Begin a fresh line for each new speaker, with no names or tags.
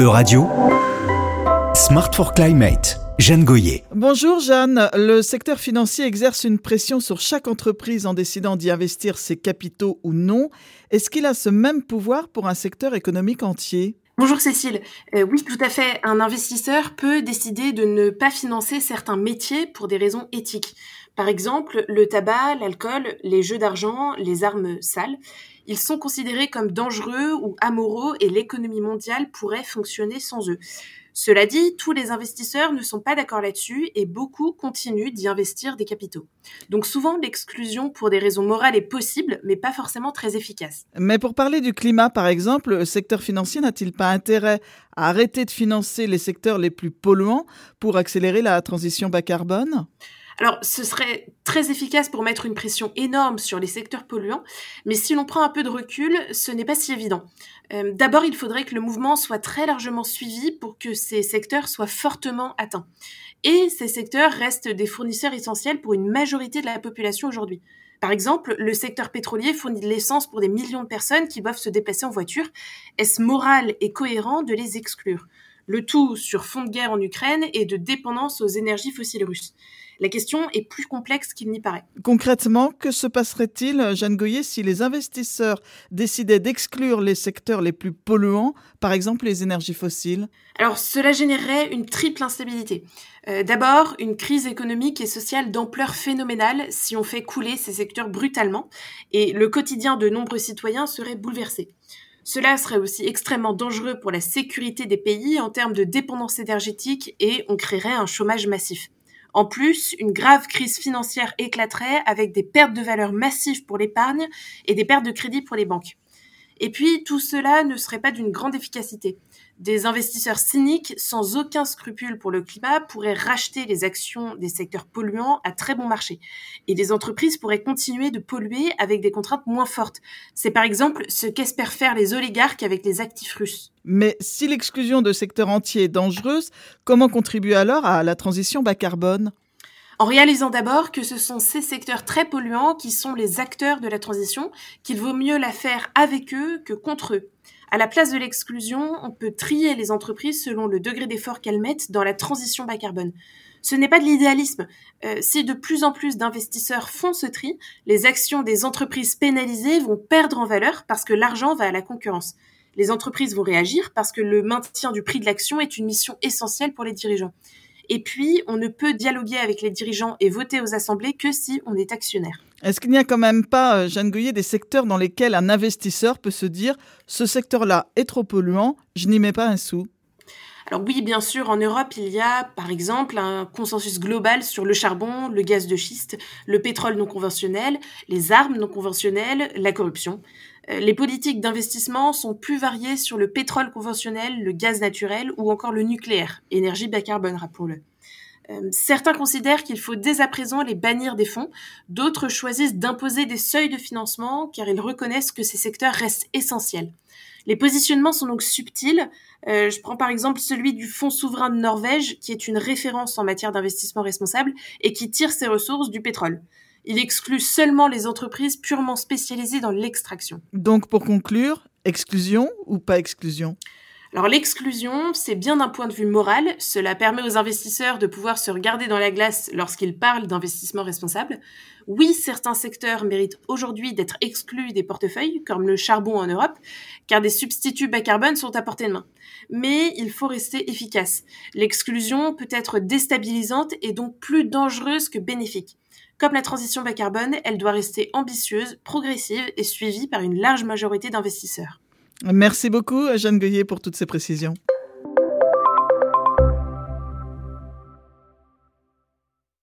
E-Radio, Smart for Climate. Jeanne Goyer.
Bonjour Jeanne, le secteur financier exerce une pression sur chaque entreprise en décidant d'y investir ses capitaux ou non. Est-ce qu'il a ce même pouvoir pour un secteur économique entier?
Bonjour Cécile. Euh, oui, tout à fait. Un investisseur peut décider de ne pas financer certains métiers pour des raisons éthiques. Par exemple, le tabac, l'alcool, les jeux d'argent, les armes sales. Ils sont considérés comme dangereux ou amoraux et l'économie mondiale pourrait fonctionner sans eux. Cela dit, tous les investisseurs ne sont pas d'accord là-dessus et beaucoup continuent d'y investir des capitaux. Donc souvent, l'exclusion pour des raisons morales est possible, mais pas forcément très efficace.
Mais pour parler du climat, par exemple, le secteur financier n'a-t-il pas intérêt à arrêter de financer les secteurs les plus polluants pour accélérer la transition bas carbone?
Alors, ce serait très efficace pour mettre une pression énorme sur les secteurs polluants, mais si l'on prend un peu de recul, ce n'est pas si évident. Euh, d'abord, il faudrait que le mouvement soit très largement suivi pour que ces secteurs soient fortement atteints. Et ces secteurs restent des fournisseurs essentiels pour une majorité de la population aujourd'hui. Par exemple, le secteur pétrolier fournit de l'essence pour des millions de personnes qui doivent se déplacer en voiture. Est-ce moral et cohérent de les exclure? Le tout sur fond de guerre en Ukraine et de dépendance aux énergies fossiles russes. La question est plus complexe qu'il n'y paraît.
Concrètement, que se passerait-il, Jeanne Goyer, si les investisseurs décidaient d'exclure les secteurs les plus polluants, par exemple les énergies fossiles?
Alors, cela générerait une triple instabilité. Euh, d'abord, une crise économique et sociale d'ampleur phénoménale si on fait couler ces secteurs brutalement, et le quotidien de nombreux citoyens serait bouleversé. Cela serait aussi extrêmement dangereux pour la sécurité des pays en termes de dépendance énergétique et on créerait un chômage massif. En plus, une grave crise financière éclaterait avec des pertes de valeur massives pour l'épargne et des pertes de crédit pour les banques. Et puis, tout cela ne serait pas d'une grande efficacité. Des investisseurs cyniques, sans aucun scrupule pour le climat, pourraient racheter les actions des secteurs polluants à très bon marché. Et les entreprises pourraient continuer de polluer avec des contraintes moins fortes. C'est par exemple ce qu'espèrent faire les oligarques avec les actifs russes.
Mais si l'exclusion de secteurs entiers est dangereuse, comment contribuer alors à la transition bas carbone?
En réalisant d'abord que ce sont ces secteurs très polluants qui sont les acteurs de la transition, qu'il vaut mieux la faire avec eux que contre eux. À la place de l'exclusion, on peut trier les entreprises selon le degré d'effort qu'elles mettent dans la transition bas carbone. Ce n'est pas de l'idéalisme. Euh, si de plus en plus d'investisseurs font ce tri, les actions des entreprises pénalisées vont perdre en valeur parce que l'argent va à la concurrence. Les entreprises vont réagir parce que le maintien du prix de l'action est une mission essentielle pour les dirigeants. Et puis, on ne peut dialoguer avec les dirigeants et voter aux assemblées que si on est actionnaire.
Est-ce qu'il n'y a quand même pas, euh, Jeanne Goyer, des secteurs dans lesquels un investisseur peut se dire ce secteur-là est trop polluant, je n'y mets pas un sou?
Alors oui, bien sûr, en Europe, il y a par exemple un consensus global sur le charbon, le gaz de schiste, le pétrole non conventionnel, les armes non conventionnelles, la corruption. Euh, les politiques d'investissement sont plus variées sur le pétrole conventionnel, le gaz naturel ou encore le nucléaire, énergie bas carbone, rappelons-le. Euh, certains considèrent qu'il faut dès à présent les bannir des fonds, d'autres choisissent d'imposer des seuils de financement car ils reconnaissent que ces secteurs restent essentiels. Les positionnements sont donc subtils. Euh, je prends par exemple celui du Fonds souverain de Norvège, qui est une référence en matière d'investissement responsable et qui tire ses ressources du pétrole. Il exclut seulement les entreprises purement spécialisées dans l'extraction.
Donc pour conclure, exclusion ou pas exclusion?
Alors l'exclusion, c'est bien d'un point de vue moral, cela permet aux investisseurs de pouvoir se regarder dans la glace lorsqu'ils parlent d'investissement responsable. Oui, certains secteurs méritent aujourd'hui d'être exclus des portefeuilles, comme le charbon en Europe, car des substituts bas carbone sont à portée de main. Mais il faut rester efficace. L'exclusion peut être déstabilisante et donc plus dangereuse que bénéfique. Comme la transition bas carbone, elle doit rester ambitieuse, progressive et suivie par une large majorité d'investisseurs.
Merci beaucoup, Jeanne Goyer, pour toutes ces précisions.